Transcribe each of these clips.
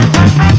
Thank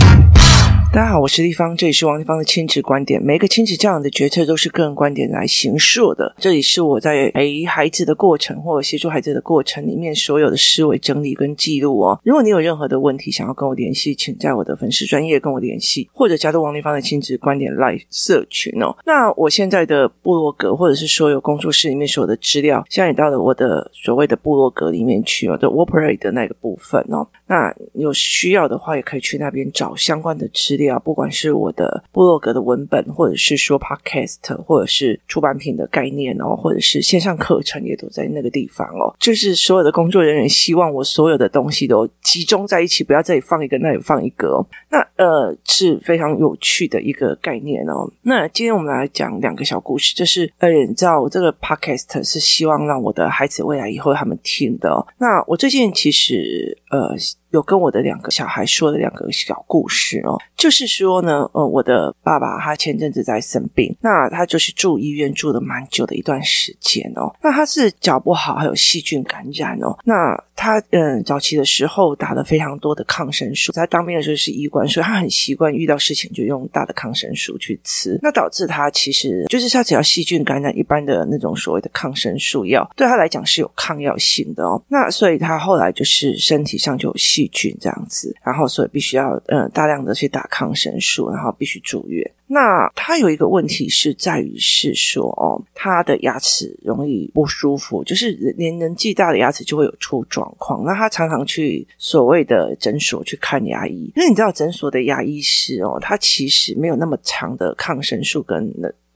大家好，我是丽芳，这里是王丽芳的亲子观点。每一个亲子教养的决策都是个人观点来形塑的。这里是我在陪孩子的过程或者协助孩子的过程里面所有的思维整理跟记录哦。如果你有任何的问题想要跟我联系，请在我的粉丝专业跟我联系，或者加入王丽芳的亲子观点 Live 社群哦。那我现在的部落格或者是所有工作室里面所有的资料，现在也到了我的所谓的部落格里面去哦，的 Operate 的那个部分哦。那有需要的话，也可以去那边找相关的资料。不管是我的部落格的文本，或者是说 Podcast，或者是出版品的概念哦，或者是线上课程，也都在那个地方哦。就是所有的工作人员希望我所有的东西都集中在一起，不要这里放一个，那里放一个哦。那呃是非常有趣的一个概念哦。那今天我们来讲两个小故事，就是呃，你知道我这个 Podcast 是希望让我的孩子未来以后他们听的。那我最近其实呃。有跟我的两个小孩说的两个小故事哦，就是说呢，呃，我的爸爸他前阵子在生病，那他就是住医院住了蛮久的一段时间哦，那他是脚不好，还有细菌感染哦，那他嗯早期的时候打了非常多的抗生素，在当兵的时候是医官，所以他很习惯遇到事情就用大的抗生素去吃，那导致他其实就是他只要细菌感染，一般的那种所谓的抗生素药对他来讲是有抗药性的哦，那所以他后来就是身体上就有细。细菌这样子，然后所以必须要嗯大量的去打抗生素，然后必须住院。那他有一个问题是在于是说哦，他的牙齿容易不舒服，就是连年纪大的牙齿就会有出状况。那他常常去所谓的诊所去看牙医，因为你知道诊所的牙医师哦，他其实没有那么长的抗生素跟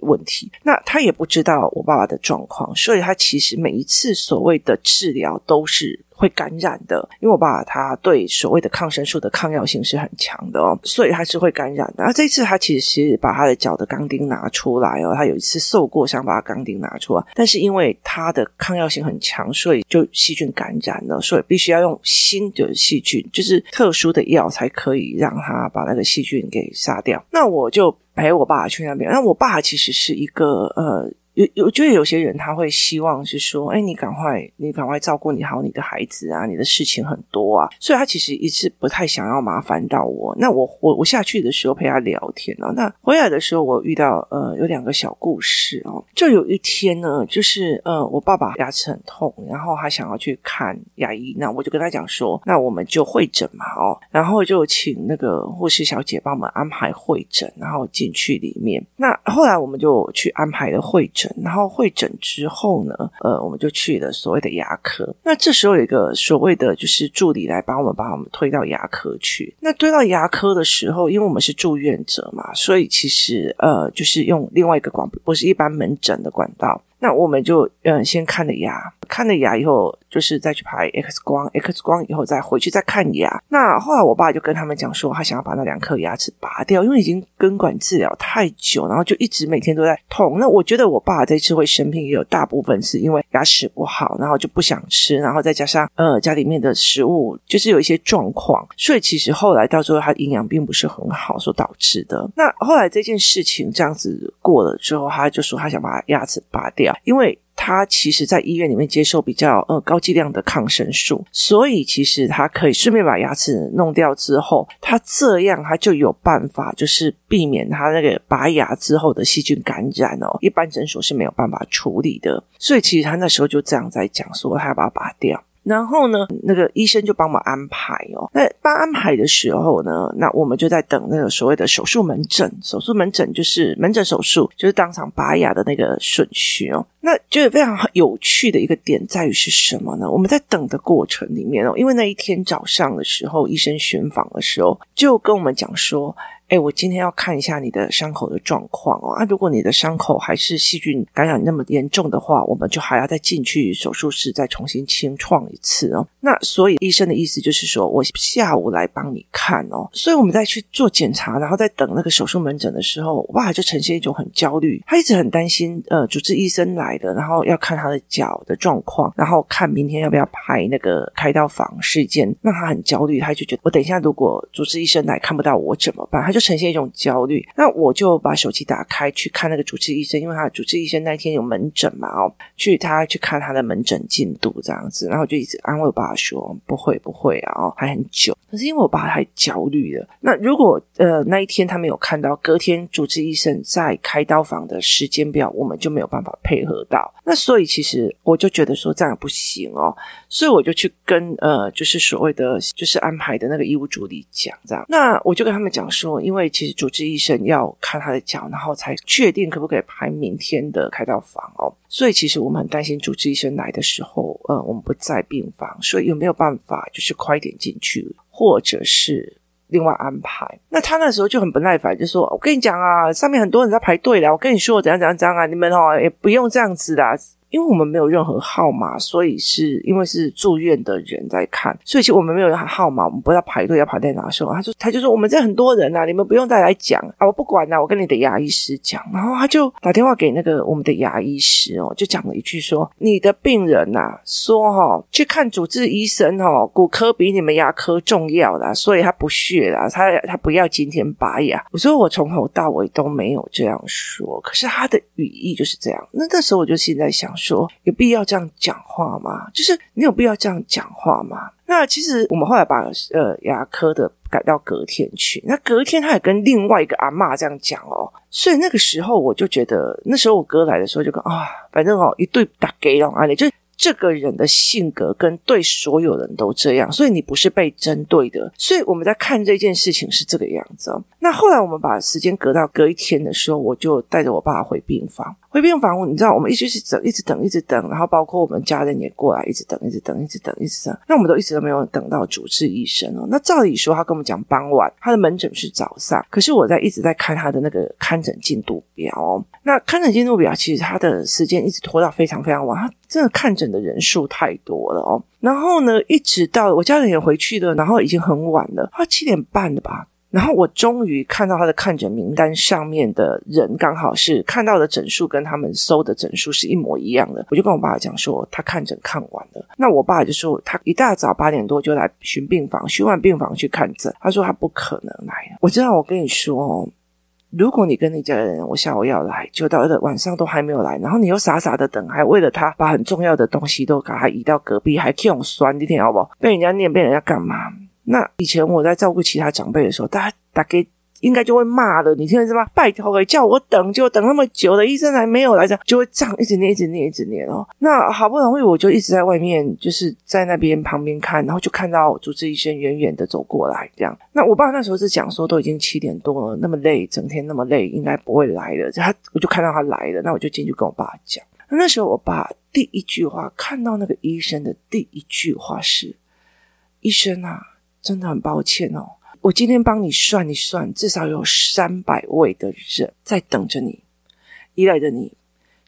问题，那他也不知道我爸爸的状况，所以他其实每一次所谓的治疗都是。会感染的，因为我爸爸他对所谓的抗生素的抗药性是很强的哦，所以他是会感染的。那这次他其实把他的脚的钢钉拿出来哦，他有一次受过伤，把钢钉拿出来，但是因为他的抗药性很强，所以就细菌感染了，所以必须要用新的细菌，就是特殊的药才可以让他把那个细菌给杀掉。那我就陪我爸去那边，那我爸其实是一个呃。有有，我觉得有些人他会希望是说，哎，你赶快，你赶快照顾你好你的孩子啊，你的事情很多啊，所以他其实一直不太想要麻烦到我。那我我我下去的时候陪他聊天哦，那回来的时候我遇到呃有两个小故事哦，就有一天呢，就是呃我爸爸牙齿很痛，然后他想要去看牙医，那我就跟他讲说，那我们就会诊嘛哦，然后就请那个护士小姐帮我们安排会诊，然后进去里面。那后来我们就去安排了会诊。然后会诊之后呢，呃，我们就去了所谓的牙科。那这时候有一个所谓的就是助理来帮我们把我们推到牙科去。那推到牙科的时候，因为我们是住院者嘛，所以其实呃，就是用另外一个管，不是一般门诊的管道。那我们就嗯，先看了牙，看了牙以后，就是再去拍 X 光，X 光以后再回去再看牙。那后来我爸就跟他们讲说，他想要把那两颗牙齿拔掉，因为已经根管治疗太久，然后就一直每天都在痛。那我觉得我爸这次会生病，也有大部分是因为牙齿不好，然后就不想吃，然后再加上呃家里面的食物就是有一些状况，所以其实后来到最后他营养并不是很好所导致的。那后来这件事情这样子过了之后，他就说他想把牙齿拔掉。因为他其实，在医院里面接受比较呃高剂量的抗生素，所以其实他可以顺便把牙齿弄掉之后，他这样他就有办法，就是避免他那个拔牙之后的细菌感染哦。一般诊所是没有办法处理的，所以其实他那时候就这样在讲说，他要把它拔掉。然后呢，那个医生就帮我安排哦。那帮安排的时候呢，那我们就在等那个所谓的手术门诊。手术门诊就是门诊手术，就是当场拔牙的那个顺序哦。那就是非常有趣的一个点在于是什么呢？我们在等的过程里面哦，因为那一天早上的时候，医生巡访的时候就跟我们讲说。哎，我今天要看一下你的伤口的状况哦。啊，如果你的伤口还是细菌感染那么严重的话，我们就还要再进去手术室再重新清创一次哦。那所以医生的意思就是说我下午来帮你看哦。所以我们再去做检查，然后在等那个手术门诊的时候，哇，就呈现一种很焦虑。他一直很担心，呃，主治医生来的，然后要看他的脚的状况，然后看明天要不要排那个开刀房事件，让他很焦虑。他就觉得，我等一下如果主治医生来看不到我怎么办？他就呈现一种焦虑，那我就把手机打开去看那个主治医生，因为他主治医生那一天有门诊嘛，哦，去他去看他的门诊进度这样子，然后就一直安慰我爸说不会不会啊，哦，还很久。可是因为我爸太焦虑了。那如果呃那一天他没有看到，隔天主治医生在开刀房的时间表，我们就没有办法配合到。那所以其实我就觉得说这样不行哦，所以我就去跟呃就是所谓的就是安排的那个医务助理讲这样。那我就跟他们讲说，因为其实主治医生要看他的脚，然后才确定可不可以排明天的开刀房哦。所以其实我们很担心主治医生来的时候，呃，我们不在病房，所以有没有办法就是快点进去，或者是另外安排？那他那时候就很不耐烦，就说：“我跟你讲啊，上面很多人在排队了，我跟你说怎样怎样怎样啊，你们哦也不用这样子的。”因为我们没有任何号码，所以是因为是住院的人在看，所以其实我们没有任何号码，我们不知道排队要排在哪时候。他就他就说我们这很多人啊，你们不用再来讲啊，我不管了，我跟你的牙医师讲。然后他就打电话给那个我们的牙医师哦，就讲了一句说：你的病人呐、说哈、哦、去看主治医生哦，骨科比你们牙科重要啦，所以他不屑啦，他他不要今天拔牙。我说我从头到尾都没有这样说，可是他的语义就是这样。那那时候我就现在想说。有必要这样讲话吗？就是你有必要这样讲话吗？那其实我们后来把呃牙科的改到隔天去，那隔天他也跟另外一个阿嬷这样讲哦，所以那个时候我就觉得，那时候我哥来的时候就跟啊，反正哦一对打给哦啊，你就。这个人的性格跟对所有人都这样，所以你不是被针对的。所以我们在看这件事情是这个样子哦。那后来我们把时间隔到隔一天的时候，我就带着我爸回病房。回病房，你知道，我们一直是等，一直等，一直等，然后包括我们家人也过来，一直等，一直等，一直等，一直等。那我们都一直都没有等到主治医生哦。那照理说，他跟我们讲傍晚，他的门诊是早上，可是我在一直在看他的那个看诊进度表。那看诊进度表其实他的时间一直拖到非常非常晚，他真的看诊的人数太多了哦。然后呢，一直到我家人也回去了，然后已经很晚了，他七点半了吧。然后我终于看到他的看诊名单上面的人，刚好是看到的诊数跟他们搜的诊数是一模一样的。我就跟我爸讲说，他看诊看完了。那我爸就说，他一大早八点多就来巡病房，巡完病房去看诊。他说他不可能来。我知道，我跟你说哦。如果你跟你家人，我下午要来，就到了晚上都还没有来，然后你又傻傻的等，还为了他把很重要的东西都给他移到隔壁，还这样酸，你听好不好？被人家念，被人家干嘛？那以前我在照顾其他长辈的时候，大家大概。应该就会骂了，你听得是吧？拜托，叫我等，就等那么久了，医生还没有来，这样就会这样一直念，一直念，一直念哦。那好不容易，我就一直在外面，就是在那边旁边看，然后就看到主治医生远远的走过来，这样。那我爸那时候是讲说，都已经七点多了，那么累，整天那么累，应该不会来的。他，我就看到他来了，那我就进去跟我爸讲。那时候我爸第一句话，看到那个医生的第一句话是：“医生啊，真的很抱歉哦。”我今天帮你算一算，至少有三百位的人在等着你，依赖着你，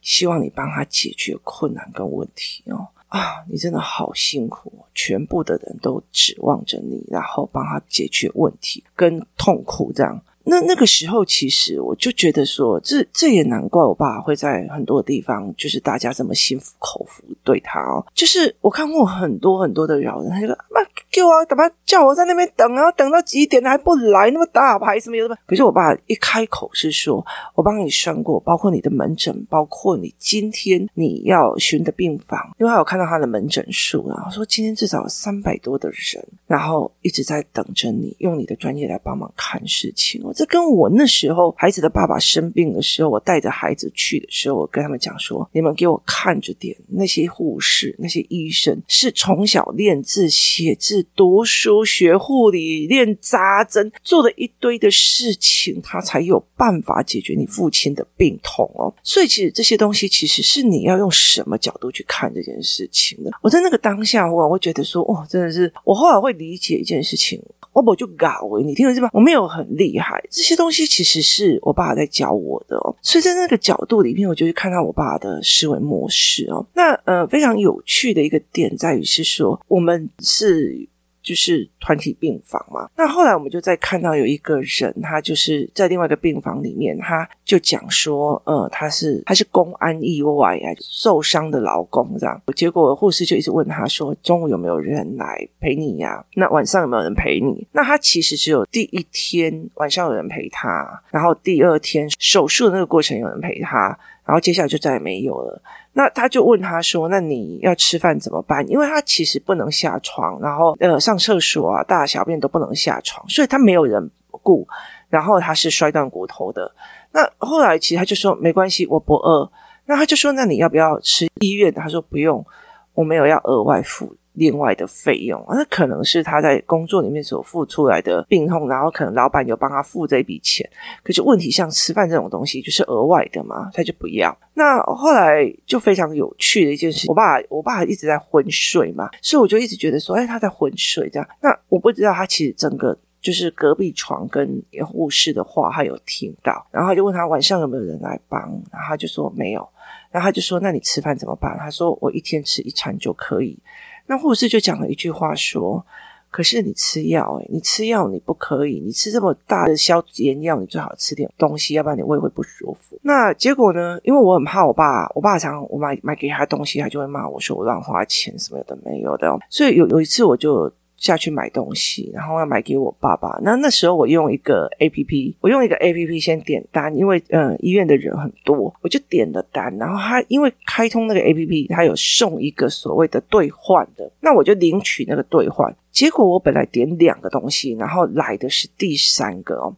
希望你帮他解决困难跟问题哦。啊，你真的好辛苦，全部的人都指望着你，然后帮他解决问题跟痛苦这样。那那个时候，其实我就觉得说，这这也难怪我爸会在很多地方，就是大家这么心服口服对他哦。就是我看过很多很多的老人，他就说：“妈，给我干嘛叫我在那边等啊？等到几点还不来？那么大牌什么有的？”可是我爸一开口是说：“我帮你算过，包括你的门诊，包括你今天你要巡的病房，因为他有看到他的门诊数，然后说今天至少有三百多的人，然后一直在等着你，用你的专业来帮忙看事情。”我这跟我那时候孩子的爸爸生病的时候，我带着孩子去的时候，我跟他们讲说：“你们给我看着点，那些护士、那些医生是从小练字、写字、读书、学护理、练扎针，做了一堆的事情，他才有办法解决你父亲的病痛哦。所以，其实这些东西其实是你要用什么角度去看这件事情的。我在那个当下，我我会觉得说，哦，真的是我后来会理解一件事情。”我不就搞，你听得是吧？我没有很厉害，这些东西其实是我爸爸在教我的。所以在那个角度里面，我就去看到我爸的思维模式哦。那呃，非常有趣的一个点在于是说，我们是。就是团体病房嘛，那后来我们就在看到有一个人，他就是在另外一个病房里面，他就讲说，呃，他是他是公安意外啊，受伤的劳工这样。结果护士就一直问他说，中午有没有人来陪你呀？那晚上有没有人陪你？那他其实只有第一天晚上有人陪他，然后第二天手术的那个过程有人陪他。然后接下来就再也没有了。那他就问他说：“那你要吃饭怎么办？”因为他其实不能下床，然后呃上厕所啊、大小便都不能下床，所以他没有人顾。然后他是摔断骨头的。那后来其实他就说：“没关系，我不饿。”那他就说：“那你要不要吃医院？”他说：“不用，我没有要额外付。”另外的费用，那可能是他在工作里面所付出来的病痛，然后可能老板有帮他付这笔钱。可是问题像吃饭这种东西，就是额外的嘛，他就不要。那后来就非常有趣的一件事，我爸我爸一直在昏睡嘛，所以我就一直觉得说，哎，他在昏睡这样。那我不知道他其实整个就是隔壁床跟护士的话，他有听到，然后就问他晚上有没有人来帮，然后他就说没有，然后他就说，那你吃饭怎么办？他说我一天吃一餐就可以。那护士就讲了一句话说：“可是你吃药，诶，你吃药你不可以，你吃这么大的消炎药，你最好吃点东西，要不然你胃会不舒服。”那结果呢？因为我很怕我爸，我爸常常我买买给他东西，他就会骂我说我乱花钱什么的没有的，所以有有一次我就。下去买东西，然后要买给我爸爸。那那时候我用一个 APP，我用一个 APP 先点单，因为嗯医院的人很多，我就点了单。然后他因为开通那个 APP，他有送一个所谓的兑换的，那我就领取那个兑换。结果我本来点两个东西，然后来的是第三个哦。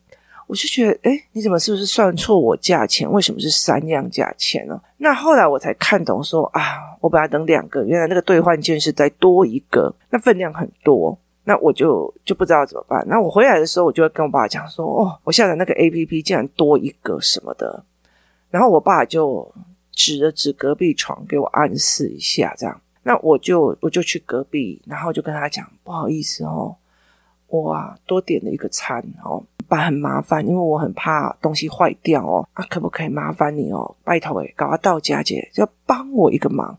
我就觉得，哎，你怎么是不是算错我价钱？为什么是三样价钱呢？那后来我才看懂说，啊，我本来等两个，原来那个兑换券是再多一个，那分量很多，那我就就不知道怎么办。那我回来的时候，我就会跟我爸讲说，哦，我下载那个 APP 竟然多一个什么的。然后我爸就指了指隔壁床，给我暗示一下，这样。那我就我就去隔壁，然后就跟他讲，不好意思哦，我啊多点了一个餐哦。爸很麻烦，因为我很怕东西坏掉哦。啊，可不可以麻烦你哦？拜托诶，搞个到家姐，就要帮我一个忙，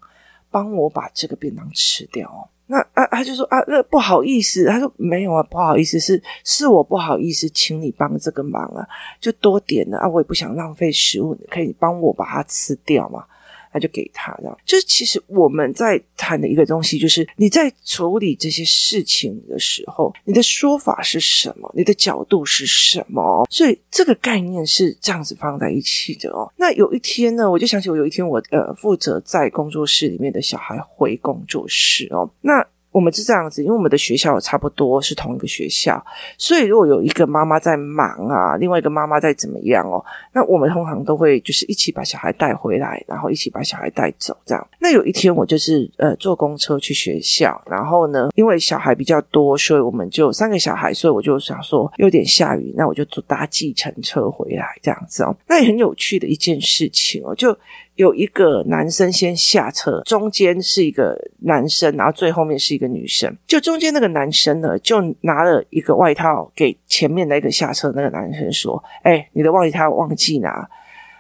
帮我把这个便当吃掉哦。那啊，他就说啊，那不好意思，他说没有啊，不好意思，是是我不好意思，请你帮这个忙啊，就多点了啊，我也不想浪费食物，你可以帮我把它吃掉吗？他就给他，这样就是其实我们在谈的一个东西，就是你在处理这些事情的时候，你的说法是什么，你的角度是什么，所以这个概念是这样子放在一起的哦。那有一天呢，我就想起我有一天我呃负责在工作室里面的小孩回工作室哦，那。我们是这样子，因为我们的学校差不多是同一个学校，所以如果有一个妈妈在忙啊，另外一个妈妈在怎么样哦，那我们通常都会就是一起把小孩带回来，然后一起把小孩带走这样。那有一天我就是呃坐公车去学校，然后呢，因为小孩比较多，所以我们就三个小孩，所以我就想说有点下雨，那我就坐搭计程车回来这样子哦。那也很有趣的一件事情哦，就。有一个男生先下车，中间是一个男生，然后最后面是一个女生。就中间那个男生呢，就拿了一个外套给前面那个下车那个男生说：“哎，你的外套忘记拿。”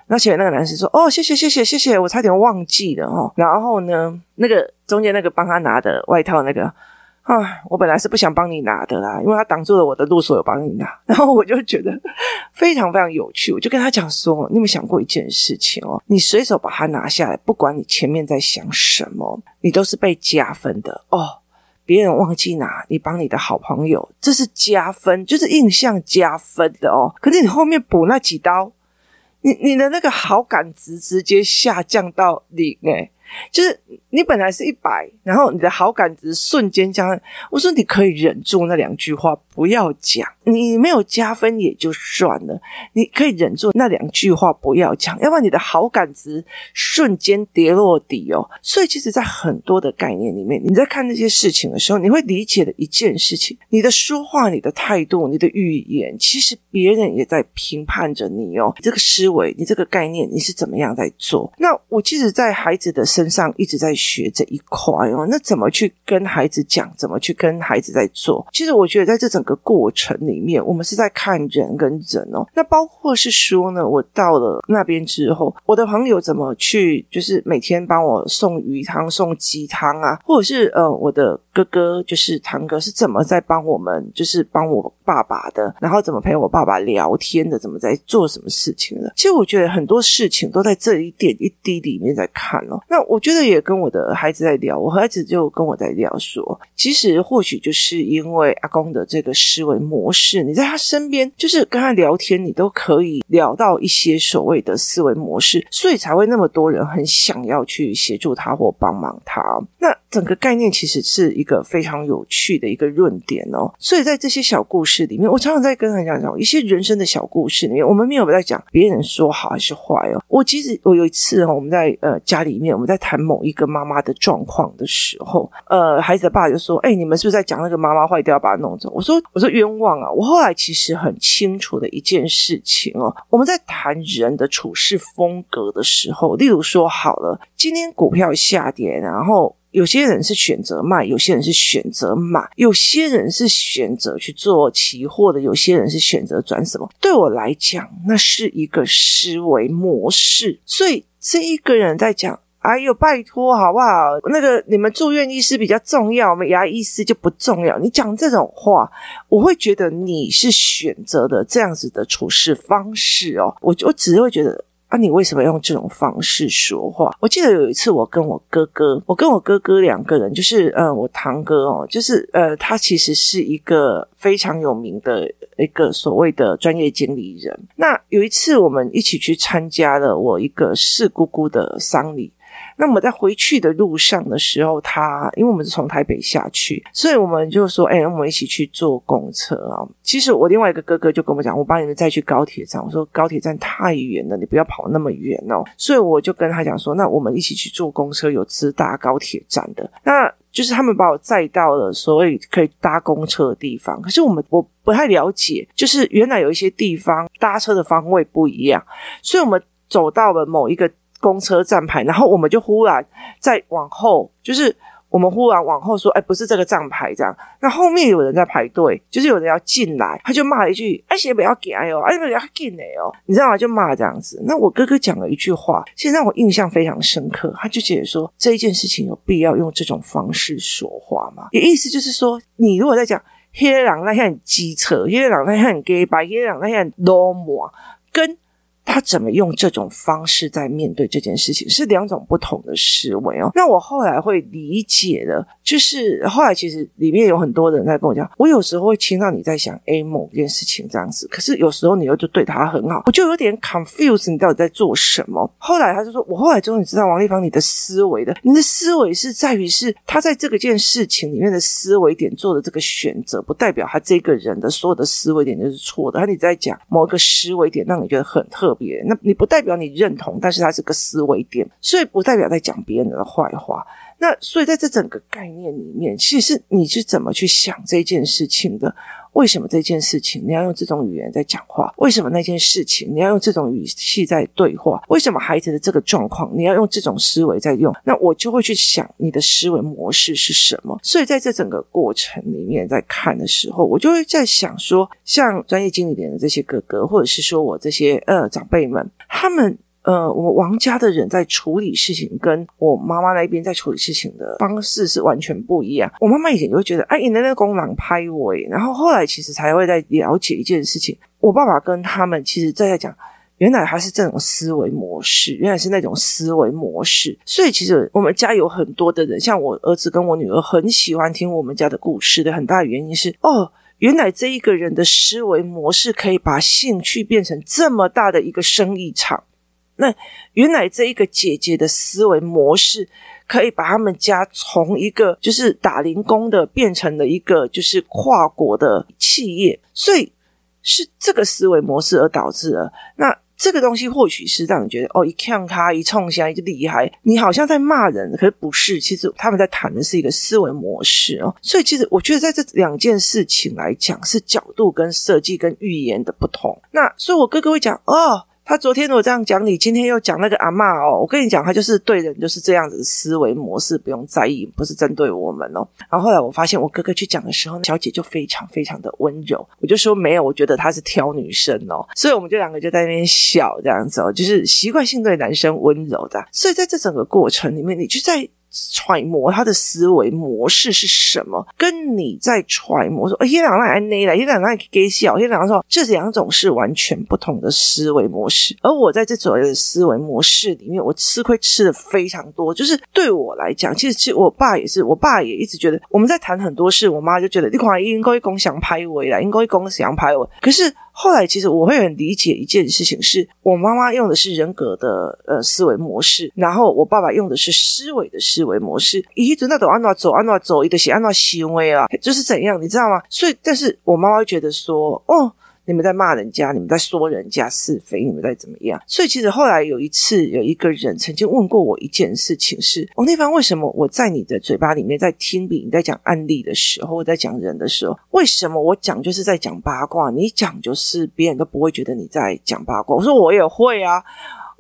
那前面那个男生说：“哦，谢谢谢谢谢谢，我差点忘记了哦。”然后呢，那个中间那个帮他拿的外套那个。啊，我本来是不想帮你拿的啦，因为他挡住了我的路，所以我帮你拿。然后我就觉得非常非常有趣，我就跟他讲说：“你有没有想过一件事情哦？你随手把它拿下来，不管你前面在想什么，你都是被加分的哦。别人忘记拿，你帮你的好朋友，这是加分，就是印象加分的哦。可是你后面补那几刀，你你的那个好感值直接下降到零诶。就是你本来是一百，然后你的好感值瞬间降。我说你可以忍住那两句话不要讲，你没有加分也就算了，你可以忍住那两句话不要讲，要不然你的好感值瞬间跌落底哦。所以其实，在很多的概念里面，你在看那些事情的时候，你会理解的一件事情：你的说话、你的态度、你的语言，其实别人也在评判着你哦。这个思维，你这个概念，你是怎么样在做？那我其实，在孩子的身身上一直在学这一块哦，那怎么去跟孩子讲？怎么去跟孩子在做？其实我觉得在这整个过程里面，我们是在看人跟人哦。那包括是说呢，我到了那边之后，我的朋友怎么去，就是每天帮我送鱼汤、送鸡汤啊，或者是呃，我的哥哥就是堂哥是怎么在帮我们，就是帮我爸爸的，然后怎么陪我爸爸聊天的，怎么在做什么事情的？其实我觉得很多事情都在这一点一滴里面在看哦。那我觉得也跟我的孩子在聊，我孩子就跟我在聊说，其实或许就是因为阿公的这个思维模式，你在他身边，就是跟他聊天，你都可以聊到一些所谓的思维模式，所以才会那么多人很想要去协助他或帮忙他。那整个概念其实是一个非常有趣的一个论点哦。所以在这些小故事里面，我常常在跟他讲讲一些人生的小故事里面，我们没有在讲别人说好还是坏哦。我其实我有一次哦，我们在呃家里面，我们在谈某一个妈妈的状况的时候，呃，孩子的爸就说：“哎，你们是不是在讲那个妈妈坏掉，要把它弄走？”我说：“我说冤枉啊！”我后来其实很清楚的一件事情哦，我们在谈人的处事风格的时候，例如说好了，今天股票下跌，然后。有些人是选择卖，有些人是选择买，有些人是选择去做期货的，有些人是选择转什么。对我来讲，那是一个思维模式。所以这一个人在讲：“哎呦，拜托，好不好？那个你们住院医师比较重要，我们牙医师就不重要。”你讲这种话，我会觉得你是选择的这样子的处事方式哦。我我只会觉得。啊，你为什么用这种方式说话？我记得有一次，我跟我哥哥，我跟我哥哥两个人，就是呃，我堂哥哦，就是呃，他其实是一个非常有名的一个所谓的专业经理人。那有一次，我们一起去参加了我一个四姑姑的丧礼。那我们在回去的路上的时候，他因为我们是从台北下去，所以我们就说：“哎、欸，我们一起去坐公车啊。”其实我另外一个哥哥就跟我讲：“我帮你们再去高铁站。”我说：“高铁站太远了，你不要跑那么远哦。”所以我就跟他讲说：“那我们一起去坐公车，有直达高铁站的。”那就是他们把我载到了所谓可以搭公车的地方。可是我们我不太了解，就是原来有一些地方搭车的方位不一样，所以我们走到了某一个。公车站牌，然后我们就忽然再往后，就是我们忽然往后说：“哎，不是这个站牌这样。”那后面有人在排队，就是有人要进来，他就骂一句：“哎，先不要给哦，哎，不要进来哦。”你知道吗？就骂这样子。那我哥哥讲了一句话，其实让我印象非常深刻。他就觉得说，这一件事情有必要用这种方式说话吗？也意思就是说，你如果在讲黑狼那些很机车，黑狼那些很假掰，黑狼那些很罗马，跟。他怎么用这种方式在面对这件事情，是两种不同的思维哦。那我后来会理解的，就是后来其实里面有很多人在跟我讲，我有时候会听到你在想 A 某件事情这样子，可是有时候你又就对他很好，我就有点 confuse，你到底在做什么？后来他就说，我后来终于知道王丽芳你的思维的，你的思维是在于是他在这个件事情里面的思维点做的这个选择，不代表他这个人的所有的思维点就是错的。他你在讲某一个思维点让你觉得很特。别，那你不代表你认同，但是它是个思维点，所以不代表在讲别人的坏话。那所以在这整个概念里面，其实你是怎么去想这件事情的？为什么这件事情你要用这种语言在讲话？为什么那件事情你要用这种语气在对话？为什么孩子的这个状况你要用这种思维在用？那我就会去想你的思维模式是什么。所以在这整个过程里面，在看的时候，我就会在想说，像专业经理人的这些哥哥，或者是说我这些呃长辈们，他们。呃，我王家的人在处理事情，跟我妈妈那边在处理事情的方式是完全不一样。我妈妈以前就会觉得，哎，你的那个公狼拍我，然后后来其实才会在了解一件事情。我爸爸跟他们其实在在讲，原来他是这种思维模式，原来是那种思维模式。所以其实我们家有很多的人，像我儿子跟我女儿很喜欢听我们家的故事的很大的原因是，哦，原来这一个人的思维模式可以把兴趣变成这么大的一个生意场。那原来这一个姐姐的思维模式，可以把他们家从一个就是打零工的，变成了一个就是跨国的企业，所以是这个思维模式而导致了。那这个东西或许是让你觉得哦，一看他一冲下来就厉害，你好像在骂人，可是不是，其实他们在谈的是一个思维模式哦。所以其实我觉得在这两件事情来讲，是角度跟设计跟语言的不同。那所以我哥哥会讲哦。他昨天我这样讲你，今天又讲那个阿嬷哦。我跟你讲，他就是对人就是这样子的思维模式，不用在意，不是针对我们哦。然后后来我发现，我哥哥去讲的时候，小姐就非常非常的温柔。我就说没有，我觉得他是挑女生哦。所以我们就两个就在那边笑这样子哦，就是习惯性对男生温柔的。所以在这整个过程里面，你就在揣摩他的思维模式是什么，跟你在揣摩说，哎，一两来内来，一两来给小，一两说，这两种是完全不同的思维模式。而我在这所谓的思维模式里面，我吃亏吃的非常多。就是对我来讲，其实其实我爸也是，我爸也一直觉得我们在谈很多事，我妈就觉得你可能应该共享拍尾啦，应该共享拍尾，可是。后来，其实我会很理解一件事情是，我妈妈用的是人格的呃思维模式，然后我爸爸用的是思维的思维模式。一直那都按那走，按那走，一直是按那行为啊，就是怎样，你知道吗？所以，但是我妈妈会觉得说，哦。你们在骂人家，你们在说人家是非，你们在怎么样？所以其实后来有一次，有一个人曾经问过我一件事情是：王立芳，为什么我在你的嘴巴里面在听你在讲案例的时候，我在讲人的时候，为什么我讲就是在讲八卦？你讲就是别人都不会觉得你在讲八卦。我说我也会啊。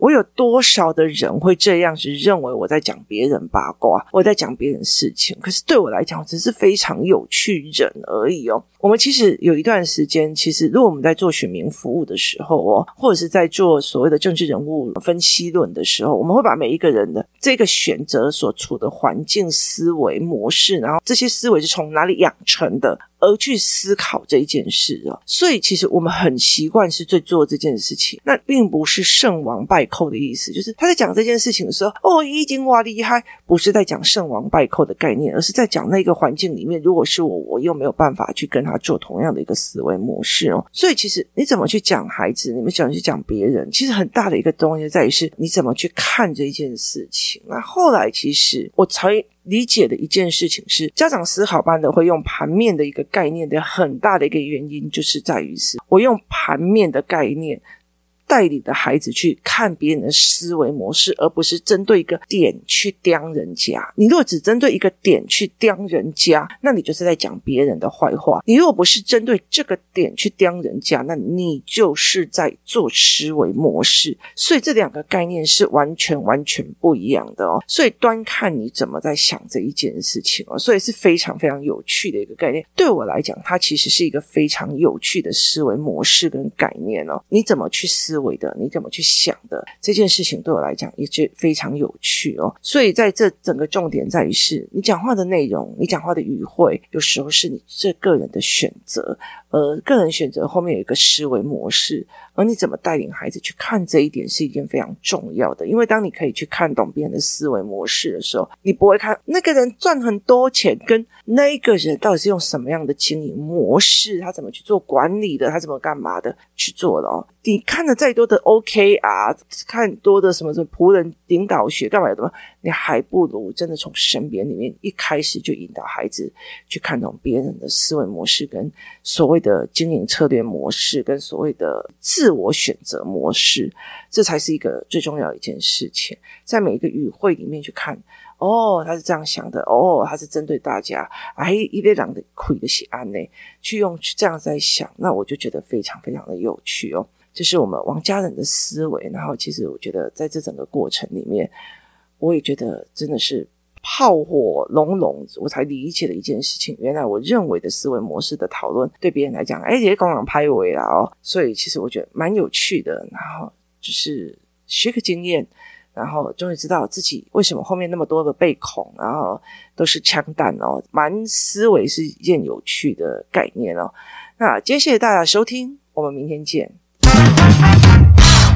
我有多少的人会这样子认为我在讲别人八卦，我在讲别人事情？可是对我来讲，只是非常有趣人而已哦。我们其实有一段时间，其实如果我们在做选民服务的时候哦，或者是在做所谓的政治人物分析论的时候，我们会把每一个人的这个选择所处的环境、思维模式，然后这些思维是从哪里养成的？而去思考这一件事啊，所以其实我们很习惯是在做这件事情，那并不是胜王败寇的意思。就是他在讲这件事情的时候，哦，已经哇厉害，不是在讲胜王败寇的概念，而是在讲那个环境里面，如果是我，我又没有办法去跟他做同样的一个思维模式哦。所以其实你怎么去讲孩子，你们怎么去讲别人，其实很大的一个东西在于是你怎么去看这件事情。那后来其实我才。理解的一件事情是，家长思考班的会用盘面的一个概念的很大的一个原因，就是在于是我用盘面的概念。带领的孩子去看别人的思维模式，而不是针对一个点去刁人家。你如果只针对一个点去刁人家，那你就是在讲别人的坏话。你如果不是针对这个点去刁人家，那你就是在做思维模式。所以这两个概念是完全完全不一样的哦。所以端看你怎么在想这一件事情哦。所以是非常非常有趣的一个概念。对我来讲，它其实是一个非常有趣的思维模式跟概念哦。你怎么去思？的你怎么去想的这件事情对我来讲也是非常有趣哦，所以在这整个重点在于是你讲话的内容，你讲话的语汇，有时候是你这个人的选择。呃，个人选择后面有一个思维模式，而你怎么带领孩子去看这一点是一件非常重要的。因为当你可以去看懂别人的思维模式的时候，你不会看那个人赚很多钱，跟那一个人到底是用什么样的经营模式，他怎么去做管理的，他怎么干嘛的去做的哦。你看了再多的 OKR，看多的什么什么仆人领导学干嘛的，你还不如真的从身边里面一开始就引导孩子去看懂别人的思维模式跟所谓的经营策略模式跟所谓的自我选择模式，这才是一个最重要的一件事情。在每一个语汇里面去看，哦，他是这样想的，哦，他是针对大家，哎，一列两的亏的写案内，去用这样在想，那我就觉得非常非常的有趣哦。这是我们王家人的思维，然后其实我觉得在这整个过程里面，我也觉得真的是。炮火隆隆，我才理解了一件事情。原来我认为的思维模式的讨论，对别人来讲，哎，也刚刚拍尾了哦。所以其实我觉得蛮有趣的。然后就是学个经验，然后终于知道自己为什么后面那么多的被恐，然后都是枪弹哦。蛮思维是一件有趣的概念哦。那今天谢谢大家收听，我们明天见。